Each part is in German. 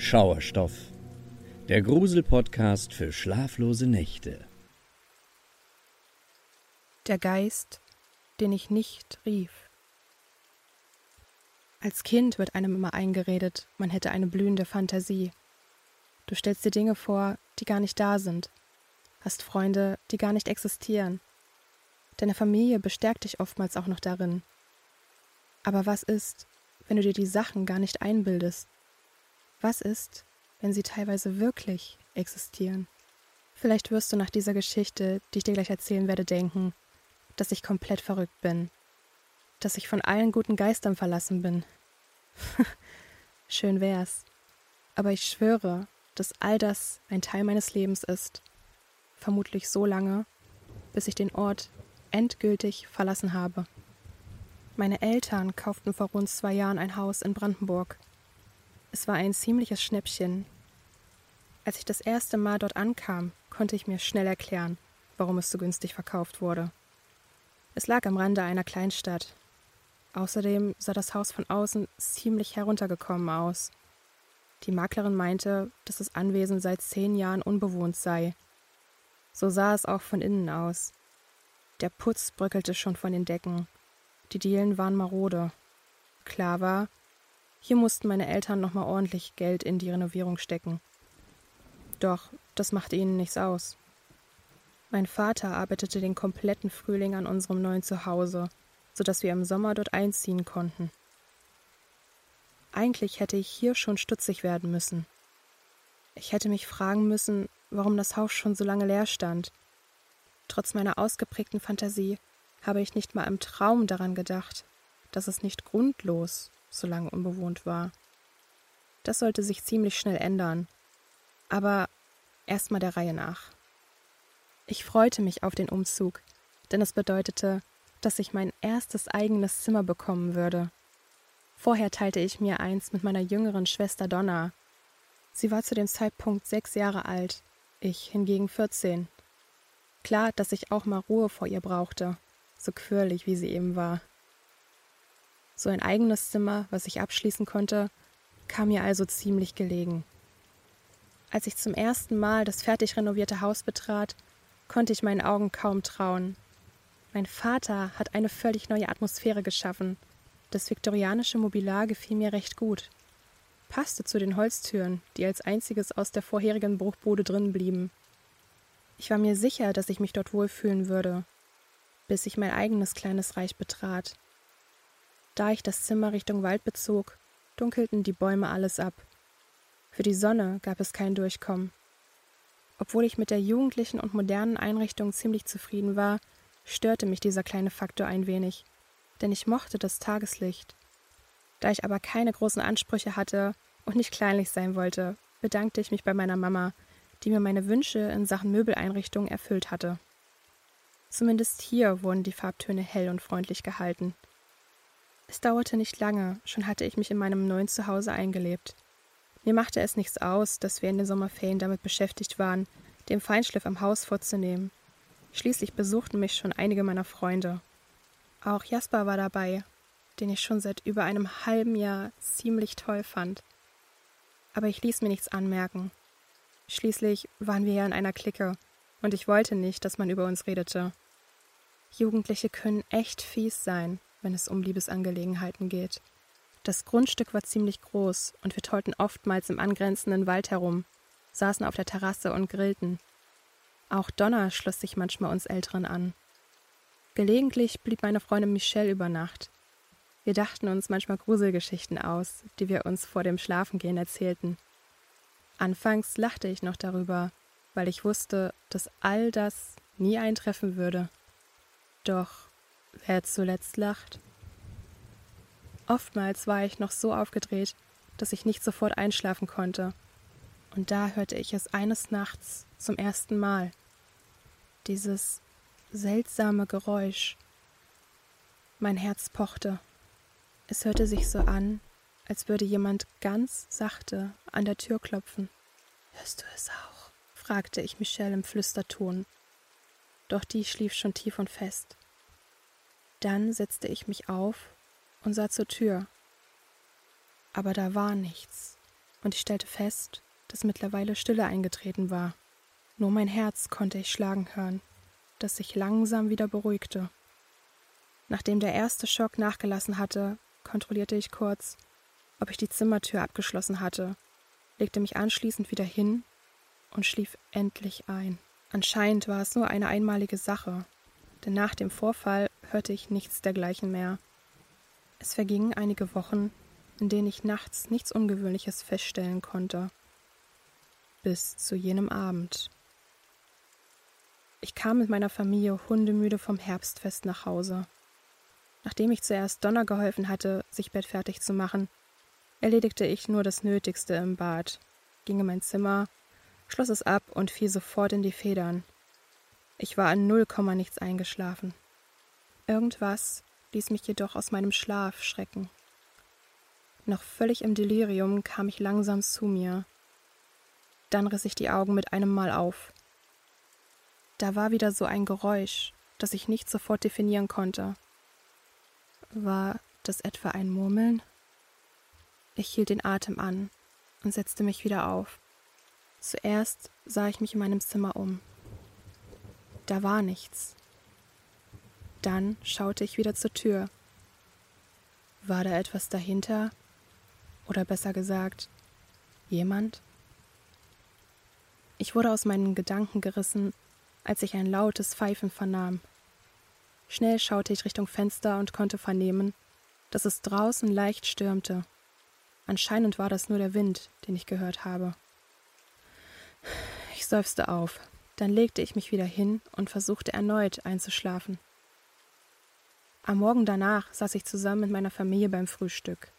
Schauerstoff, der Grusel-Podcast für schlaflose Nächte. Der Geist, den ich nicht rief. Als Kind wird einem immer eingeredet, man hätte eine blühende Fantasie. Du stellst dir Dinge vor, die gar nicht da sind, hast Freunde, die gar nicht existieren. Deine Familie bestärkt dich oftmals auch noch darin. Aber was ist, wenn du dir die Sachen gar nicht einbildest? Was ist, wenn sie teilweise wirklich existieren? Vielleicht wirst du nach dieser Geschichte, die ich dir gleich erzählen werde, denken, dass ich komplett verrückt bin, dass ich von allen guten Geistern verlassen bin. Schön wär's. Aber ich schwöre, dass all das ein Teil meines Lebens ist. Vermutlich so lange, bis ich den Ort endgültig verlassen habe. Meine Eltern kauften vor rund zwei Jahren ein Haus in Brandenburg. Es war ein ziemliches Schnäppchen. Als ich das erste Mal dort ankam, konnte ich mir schnell erklären, warum es so günstig verkauft wurde. Es lag am Rande einer Kleinstadt. Außerdem sah das Haus von außen ziemlich heruntergekommen aus. Die Maklerin meinte, dass das Anwesen seit zehn Jahren unbewohnt sei. So sah es auch von innen aus. Der Putz bröckelte schon von den Decken die Dielen waren marode. Klar war, hier mussten meine Eltern nochmal ordentlich Geld in die Renovierung stecken. Doch das machte ihnen nichts aus. Mein Vater arbeitete den kompletten Frühling an unserem neuen Zuhause, sodass wir im Sommer dort einziehen konnten. Eigentlich hätte ich hier schon stutzig werden müssen. Ich hätte mich fragen müssen, warum das Haus schon so lange leer stand. Trotz meiner ausgeprägten Fantasie habe ich nicht mal im Traum daran gedacht, dass es nicht grundlos so lange unbewohnt war. Das sollte sich ziemlich schnell ändern. Aber erstmal der Reihe nach. Ich freute mich auf den Umzug, denn es bedeutete, dass ich mein erstes eigenes Zimmer bekommen würde. Vorher teilte ich mir eins mit meiner jüngeren Schwester Donna. Sie war zu dem Zeitpunkt sechs Jahre alt, ich hingegen vierzehn. Klar, dass ich auch mal Ruhe vor ihr brauchte so quirlig, wie sie eben war. So ein eigenes Zimmer, was ich abschließen konnte, kam mir also ziemlich gelegen. Als ich zum ersten Mal das fertig renovierte Haus betrat, konnte ich meinen Augen kaum trauen. Mein Vater hat eine völlig neue Atmosphäre geschaffen. Das viktorianische Mobiliar gefiel mir recht gut. Passte zu den Holztüren, die als einziges aus der vorherigen Bruchbude drin blieben. Ich war mir sicher, dass ich mich dort wohlfühlen würde bis ich mein eigenes kleines Reich betrat. Da ich das Zimmer Richtung Wald bezog, dunkelten die Bäume alles ab. Für die Sonne gab es kein Durchkommen. Obwohl ich mit der jugendlichen und modernen Einrichtung ziemlich zufrieden war, störte mich dieser kleine Faktor ein wenig, denn ich mochte das Tageslicht. Da ich aber keine großen Ansprüche hatte und nicht kleinlich sein wollte, bedankte ich mich bei meiner Mama, die mir meine Wünsche in Sachen Möbeleinrichtung erfüllt hatte. Zumindest hier wurden die Farbtöne hell und freundlich gehalten. Es dauerte nicht lange, schon hatte ich mich in meinem neuen Zuhause eingelebt. Mir machte es nichts aus, dass wir in den Sommerferien damit beschäftigt waren, den Feinschliff am Haus vorzunehmen. Schließlich besuchten mich schon einige meiner Freunde. Auch Jasper war dabei, den ich schon seit über einem halben Jahr ziemlich toll fand. Aber ich ließ mir nichts anmerken. Schließlich waren wir ja in einer Clique und ich wollte nicht, dass man über uns redete. Jugendliche können echt fies sein, wenn es um Liebesangelegenheiten geht. Das Grundstück war ziemlich groß und wir tollten oftmals im angrenzenden Wald herum, saßen auf der Terrasse und grillten. Auch Donna schloss sich manchmal uns Älteren an. Gelegentlich blieb meine Freundin Michelle über Nacht. Wir dachten uns manchmal Gruselgeschichten aus, die wir uns vor dem Schlafengehen erzählten. Anfangs lachte ich noch darüber, weil ich wusste, dass all das nie eintreffen würde. Doch wer zuletzt lacht? Oftmals war ich noch so aufgedreht, dass ich nicht sofort einschlafen konnte. Und da hörte ich es eines Nachts zum ersten Mal. Dieses seltsame Geräusch. Mein Herz pochte. Es hörte sich so an, als würde jemand ganz sachte an der Tür klopfen. Hörst du es auch? fragte ich Michelle im Flüsterton. Doch die schlief schon tief und fest. Dann setzte ich mich auf und sah zur Tür. Aber da war nichts. und ich stellte fest, dass mittlerweile Stille eingetreten war. Nur mein Herz konnte ich schlagen hören, das sich langsam wieder beruhigte. Nachdem der erste Schock nachgelassen hatte, kontrollierte ich kurz, ob ich die Zimmertür abgeschlossen hatte, legte mich anschließend wieder hin und schlief endlich ein. Anscheinend war es nur eine einmalige Sache, denn nach dem Vorfall hörte ich nichts dergleichen mehr. Es vergingen einige Wochen, in denen ich nachts nichts Ungewöhnliches feststellen konnte. Bis zu jenem Abend. Ich kam mit meiner Familie hundemüde vom Herbstfest nach Hause. Nachdem ich zuerst Donner geholfen hatte, sich bettfertig zu machen, erledigte ich nur das Nötigste im Bad, ging in mein Zimmer, schloss es ab und fiel sofort in die Federn. Ich war an null Komma nichts eingeschlafen. Irgendwas ließ mich jedoch aus meinem Schlaf schrecken. Noch völlig im Delirium kam ich langsam zu mir. Dann riss ich die Augen mit einem Mal auf. Da war wieder so ein Geräusch, das ich nicht sofort definieren konnte. War das etwa ein Murmeln? Ich hielt den Atem an und setzte mich wieder auf. Zuerst sah ich mich in meinem Zimmer um. Da war nichts. Dann schaute ich wieder zur Tür. War da etwas dahinter? Oder besser gesagt, jemand? Ich wurde aus meinen Gedanken gerissen, als ich ein lautes Pfeifen vernahm. Schnell schaute ich Richtung Fenster und konnte vernehmen, dass es draußen leicht stürmte. Anscheinend war das nur der Wind, den ich gehört habe. Ich seufzte auf, dann legte ich mich wieder hin und versuchte erneut einzuschlafen. Am Morgen danach saß ich zusammen mit meiner Familie beim Frühstück.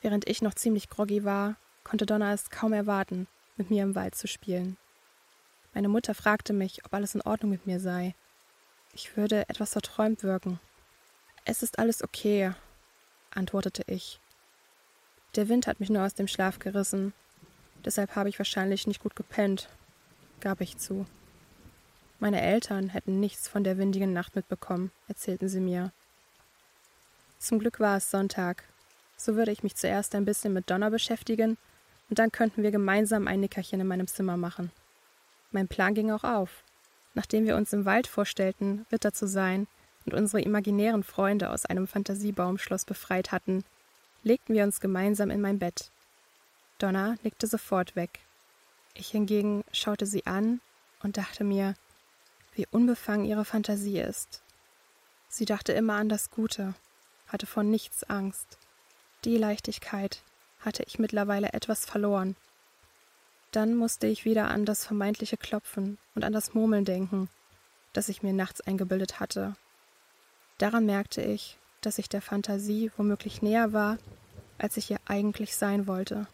Während ich noch ziemlich groggy war, konnte Donna es kaum erwarten, mit mir im Wald zu spielen. Meine Mutter fragte mich, ob alles in Ordnung mit mir sei. Ich würde etwas verträumt wirken. Es ist alles okay, antwortete ich. Der Wind hat mich nur aus dem Schlaf gerissen. Deshalb habe ich wahrscheinlich nicht gut gepennt, gab ich zu. Meine Eltern hätten nichts von der windigen Nacht mitbekommen, erzählten sie mir. Zum Glück war es Sonntag. So würde ich mich zuerst ein bisschen mit Donner beschäftigen und dann könnten wir gemeinsam ein Nickerchen in meinem Zimmer machen. Mein Plan ging auch auf. Nachdem wir uns im Wald vorstellten, Ritter zu sein und unsere imaginären Freunde aus einem Fantasiebaumschloss befreit hatten, legten wir uns gemeinsam in mein Bett. Donna nickte sofort weg. Ich hingegen schaute sie an und dachte mir, wie unbefangen ihre Fantasie ist. Sie dachte immer an das Gute, hatte vor nichts Angst. Die Leichtigkeit hatte ich mittlerweile etwas verloren. Dann musste ich wieder an das vermeintliche Klopfen und an das Murmeln denken, das ich mir nachts eingebildet hatte. Daran merkte ich, dass ich der Fantasie womöglich näher war, als ich ihr eigentlich sein wollte.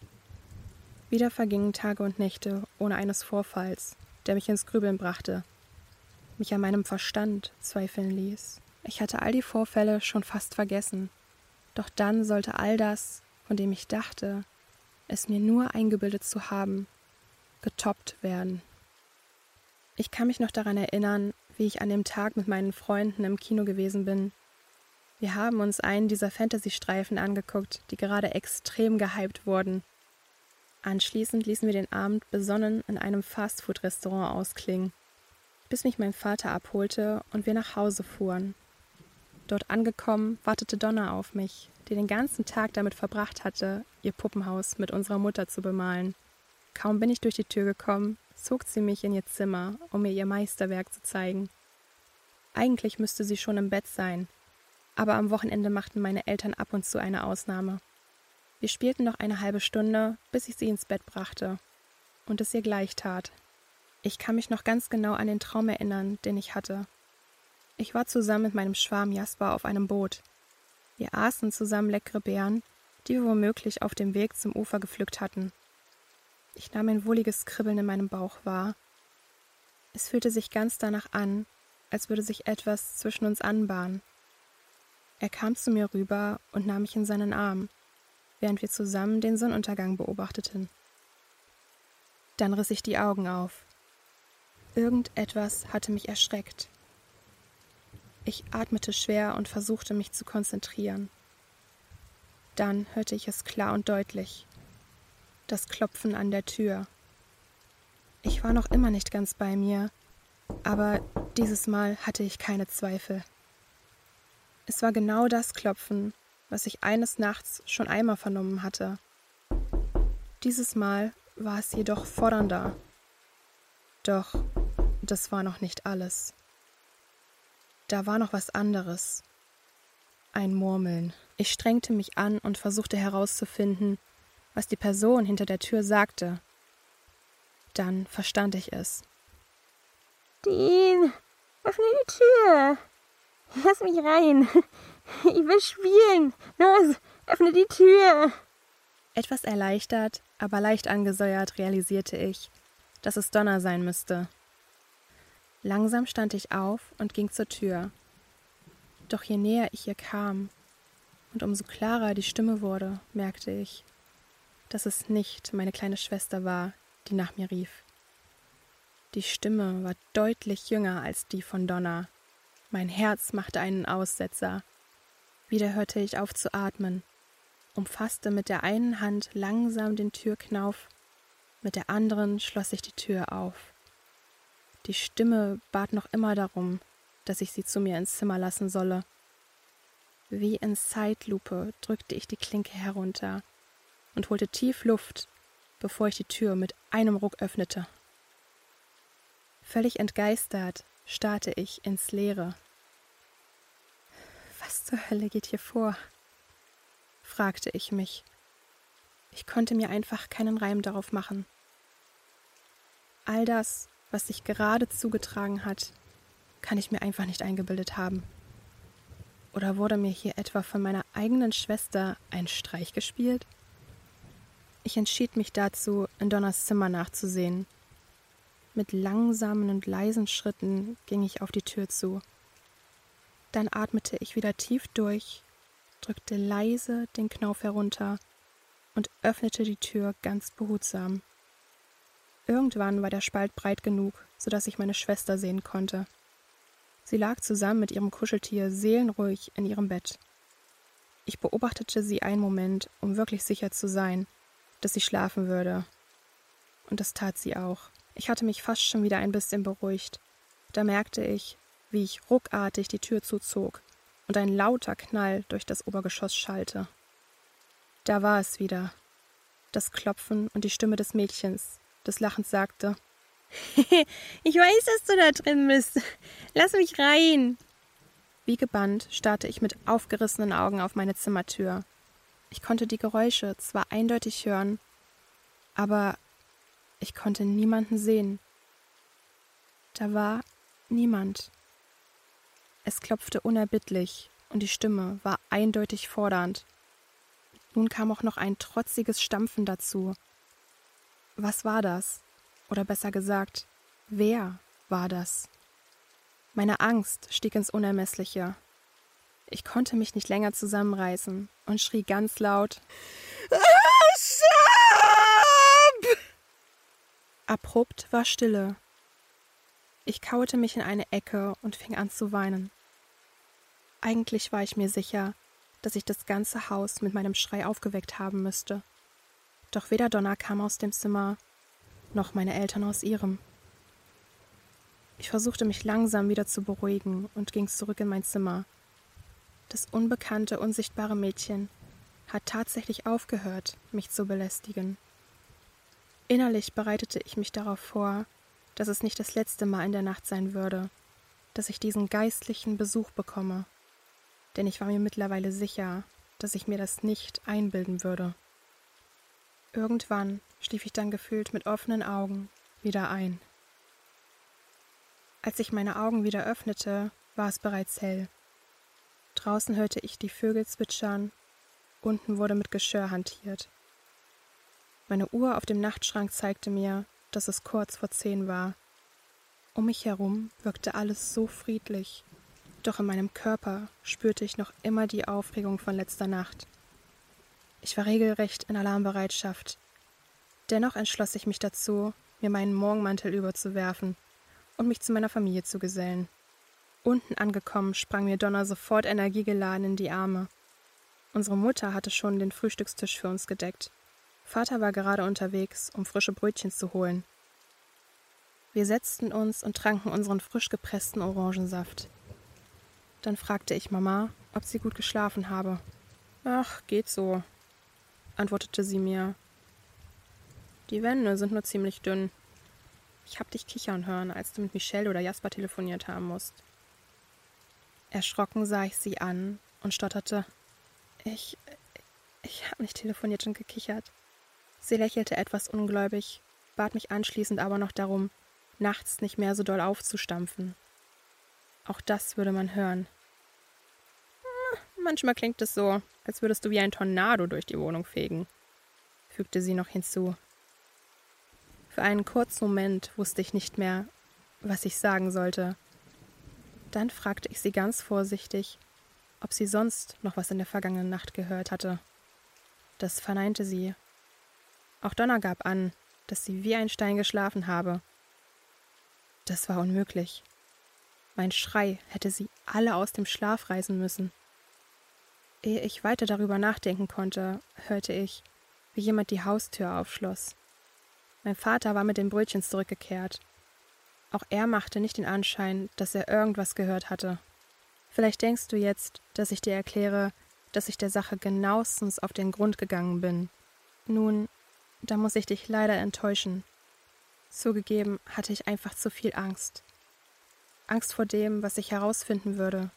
Wieder vergingen Tage und Nächte ohne eines Vorfalls, der mich ins Grübeln brachte, mich an meinem Verstand zweifeln ließ. Ich hatte all die Vorfälle schon fast vergessen. Doch dann sollte all das, von dem ich dachte, es mir nur eingebildet zu haben, getoppt werden. Ich kann mich noch daran erinnern, wie ich an dem Tag mit meinen Freunden im Kino gewesen bin. Wir haben uns einen dieser Fantasy-Streifen angeguckt, die gerade extrem gehypt wurden. Anschließend ließen wir den Abend besonnen in einem Fastfood-Restaurant ausklingen, bis mich mein Vater abholte und wir nach Hause fuhren. Dort angekommen, wartete Donna auf mich, die den ganzen Tag damit verbracht hatte, ihr Puppenhaus mit unserer Mutter zu bemalen. Kaum bin ich durch die Tür gekommen, zog sie mich in ihr Zimmer, um mir ihr Meisterwerk zu zeigen. Eigentlich müsste sie schon im Bett sein, aber am Wochenende machten meine Eltern ab und zu eine Ausnahme. Wir spielten noch eine halbe Stunde, bis ich sie ins Bett brachte und es ihr gleich tat. Ich kann mich noch ganz genau an den Traum erinnern, den ich hatte. Ich war zusammen mit meinem Schwarm Jasper auf einem Boot. Wir aßen zusammen leckere Beeren, die wir womöglich auf dem Weg zum Ufer gepflückt hatten. Ich nahm ein wohliges Kribbeln in meinem Bauch wahr. Es fühlte sich ganz danach an, als würde sich etwas zwischen uns anbahnen. Er kam zu mir rüber und nahm mich in seinen Arm, während wir zusammen den Sonnenuntergang beobachteten. Dann riss ich die Augen auf. Irgendetwas hatte mich erschreckt. Ich atmete schwer und versuchte mich zu konzentrieren. Dann hörte ich es klar und deutlich. Das Klopfen an der Tür. Ich war noch immer nicht ganz bei mir, aber dieses Mal hatte ich keine Zweifel. Es war genau das Klopfen, was ich eines Nachts schon einmal vernommen hatte. Dieses Mal war es jedoch fordernder. Doch das war noch nicht alles. Da war noch was anderes. Ein Murmeln. Ich strengte mich an und versuchte herauszufinden, was die Person hinter der Tür sagte. Dann verstand ich es. Dean, öffne die Tür. Lass mich rein. Ich will spielen. Los, öffne die Tür. Etwas erleichtert, aber leicht angesäuert realisierte ich, dass es Donner sein müsste. Langsam stand ich auf und ging zur Tür. Doch je näher ich ihr kam und umso klarer die Stimme wurde, merkte ich, dass es nicht meine kleine Schwester war, die nach mir rief. Die Stimme war deutlich jünger als die von Donna. Mein Herz machte einen Aussetzer. Wieder hörte ich auf zu atmen, umfasste mit der einen Hand langsam den Türknauf, mit der anderen schloss ich die Tür auf. Die Stimme bat noch immer darum, dass ich sie zu mir ins Zimmer lassen solle. Wie in Zeitlupe drückte ich die Klinke herunter und holte tief Luft, bevor ich die Tür mit einem Ruck öffnete. Völlig entgeistert starrte ich ins Leere. Was zur Hölle geht hier vor? fragte ich mich. Ich konnte mir einfach keinen Reim darauf machen. All das, was sich gerade zugetragen hat, kann ich mir einfach nicht eingebildet haben. Oder wurde mir hier etwa von meiner eigenen Schwester ein Streich gespielt? Ich entschied mich dazu, in Donners Zimmer nachzusehen mit langsamen und leisen Schritten ging ich auf die Tür zu. Dann atmete ich wieder tief durch, drückte leise den Knauf herunter und öffnete die Tür ganz behutsam. Irgendwann war der Spalt breit genug, so dass ich meine Schwester sehen konnte. Sie lag zusammen mit ihrem Kuscheltier seelenruhig in ihrem Bett. Ich beobachtete sie einen Moment, um wirklich sicher zu sein, dass sie schlafen würde. Und das tat sie auch. Ich hatte mich fast schon wieder ein bisschen beruhigt. Da merkte ich, wie ich ruckartig die Tür zuzog und ein lauter Knall durch das Obergeschoss schallte. Da war es wieder. Das Klopfen und die Stimme des Mädchens, das lachend sagte Ich weiß, dass du da drin bist. Lass mich rein. Wie gebannt starrte ich mit aufgerissenen Augen auf meine Zimmertür. Ich konnte die Geräusche zwar eindeutig hören, aber ich konnte niemanden sehen. Da war niemand. Es klopfte unerbittlich und die Stimme war eindeutig fordernd. Nun kam auch noch ein trotziges Stampfen dazu. Was war das? Oder besser gesagt, wer war das? Meine Angst stieg ins Unermessliche. Ich konnte mich nicht länger zusammenreißen und schrie ganz laut Abrupt war Stille. Ich kauerte mich in eine Ecke und fing an zu weinen. Eigentlich war ich mir sicher, dass ich das ganze Haus mit meinem Schrei aufgeweckt haben müsste. Doch weder Donna kam aus dem Zimmer, noch meine Eltern aus ihrem. Ich versuchte mich langsam wieder zu beruhigen und ging zurück in mein Zimmer. Das unbekannte, unsichtbare Mädchen hat tatsächlich aufgehört, mich zu belästigen. Innerlich bereitete ich mich darauf vor, dass es nicht das letzte Mal in der Nacht sein würde, dass ich diesen geistlichen Besuch bekomme, denn ich war mir mittlerweile sicher, dass ich mir das nicht einbilden würde. Irgendwann schlief ich dann gefühlt mit offenen Augen wieder ein. Als ich meine Augen wieder öffnete, war es bereits hell. Draußen hörte ich die Vögel zwitschern, unten wurde mit Geschirr hantiert. Meine Uhr auf dem Nachtschrank zeigte mir, dass es kurz vor zehn war. Um mich herum wirkte alles so friedlich, doch in meinem Körper spürte ich noch immer die Aufregung von letzter Nacht. Ich war regelrecht in Alarmbereitschaft. Dennoch entschloss ich mich dazu, mir meinen Morgenmantel überzuwerfen und mich zu meiner Familie zu gesellen. Unten angekommen sprang mir Donner sofort energiegeladen in die Arme. Unsere Mutter hatte schon den Frühstückstisch für uns gedeckt Vater war gerade unterwegs, um frische Brötchen zu holen. Wir setzten uns und tranken unseren frisch gepressten Orangensaft. Dann fragte ich Mama, ob sie gut geschlafen habe. Ach, geht so, antwortete sie mir. Die Wände sind nur ziemlich dünn. Ich hab dich kichern hören, als du mit Michelle oder Jasper telefoniert haben musst. Erschrocken sah ich sie an und stotterte. Ich. Ich hab nicht telefoniert und gekichert. Sie lächelte etwas ungläubig, bat mich anschließend aber noch darum, nachts nicht mehr so doll aufzustampfen. Auch das würde man hören. Manchmal klingt es so, als würdest du wie ein Tornado durch die Wohnung fegen, fügte sie noch hinzu. Für einen kurzen Moment wusste ich nicht mehr, was ich sagen sollte. Dann fragte ich sie ganz vorsichtig, ob sie sonst noch was in der vergangenen Nacht gehört hatte. Das verneinte sie auch Donna gab an, dass sie wie ein Stein geschlafen habe. Das war unmöglich. Mein Schrei hätte sie alle aus dem Schlaf reißen müssen. Ehe ich weiter darüber nachdenken konnte, hörte ich, wie jemand die Haustür aufschloss. Mein Vater war mit den Brötchen zurückgekehrt. Auch er machte nicht den Anschein, dass er irgendwas gehört hatte. Vielleicht denkst du jetzt, dass ich dir erkläre, dass ich der Sache genauestens auf den Grund gegangen bin. Nun, da muss ich dich leider enttäuschen. Zugegeben hatte ich einfach zu viel Angst. Angst vor dem, was ich herausfinden würde.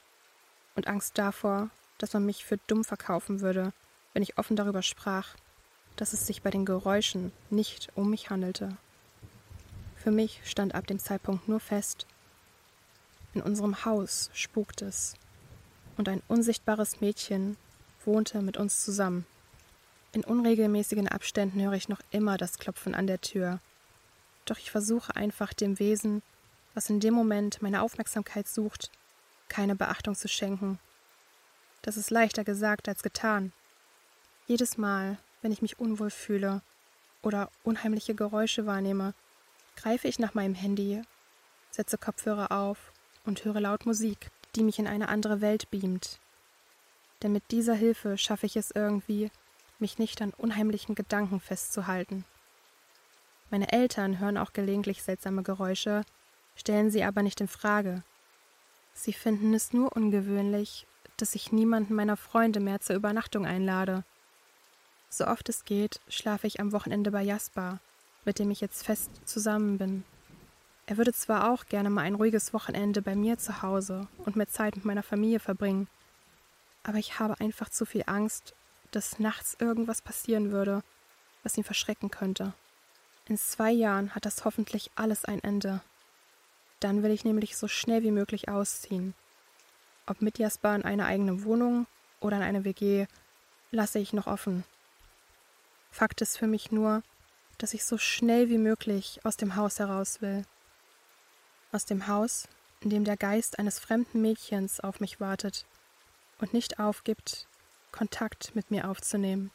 Und Angst davor, dass man mich für dumm verkaufen würde, wenn ich offen darüber sprach, dass es sich bei den Geräuschen nicht um mich handelte. Für mich stand ab dem Zeitpunkt nur fest, in unserem Haus spukt es, und ein unsichtbares Mädchen wohnte mit uns zusammen. In unregelmäßigen Abständen höre ich noch immer das Klopfen an der Tür. Doch ich versuche einfach dem Wesen, was in dem Moment meine Aufmerksamkeit sucht, keine Beachtung zu schenken. Das ist leichter gesagt als getan. Jedes Mal, wenn ich mich unwohl fühle oder unheimliche Geräusche wahrnehme, greife ich nach meinem Handy, setze Kopfhörer auf und höre laut Musik, die mich in eine andere Welt beamt. Denn mit dieser Hilfe schaffe ich es irgendwie, mich nicht an unheimlichen Gedanken festzuhalten. Meine Eltern hören auch gelegentlich seltsame Geräusche, stellen sie aber nicht in Frage. Sie finden es nur ungewöhnlich, dass ich niemanden meiner Freunde mehr zur Übernachtung einlade. So oft es geht, schlafe ich am Wochenende bei Jasper, mit dem ich jetzt fest zusammen bin. Er würde zwar auch gerne mal ein ruhiges Wochenende bei mir zu Hause und mehr Zeit mit meiner Familie verbringen, aber ich habe einfach zu viel Angst, dass nachts irgendwas passieren würde, was ihn verschrecken könnte. In zwei Jahren hat das hoffentlich alles ein Ende. Dann will ich nämlich so schnell wie möglich ausziehen. Ob mit Jasper in eine eigene Wohnung oder in eine WG, lasse ich noch offen. Fakt ist für mich nur, dass ich so schnell wie möglich aus dem Haus heraus will. Aus dem Haus, in dem der Geist eines fremden Mädchens auf mich wartet und nicht aufgibt, Kontakt mit mir aufzunehmen.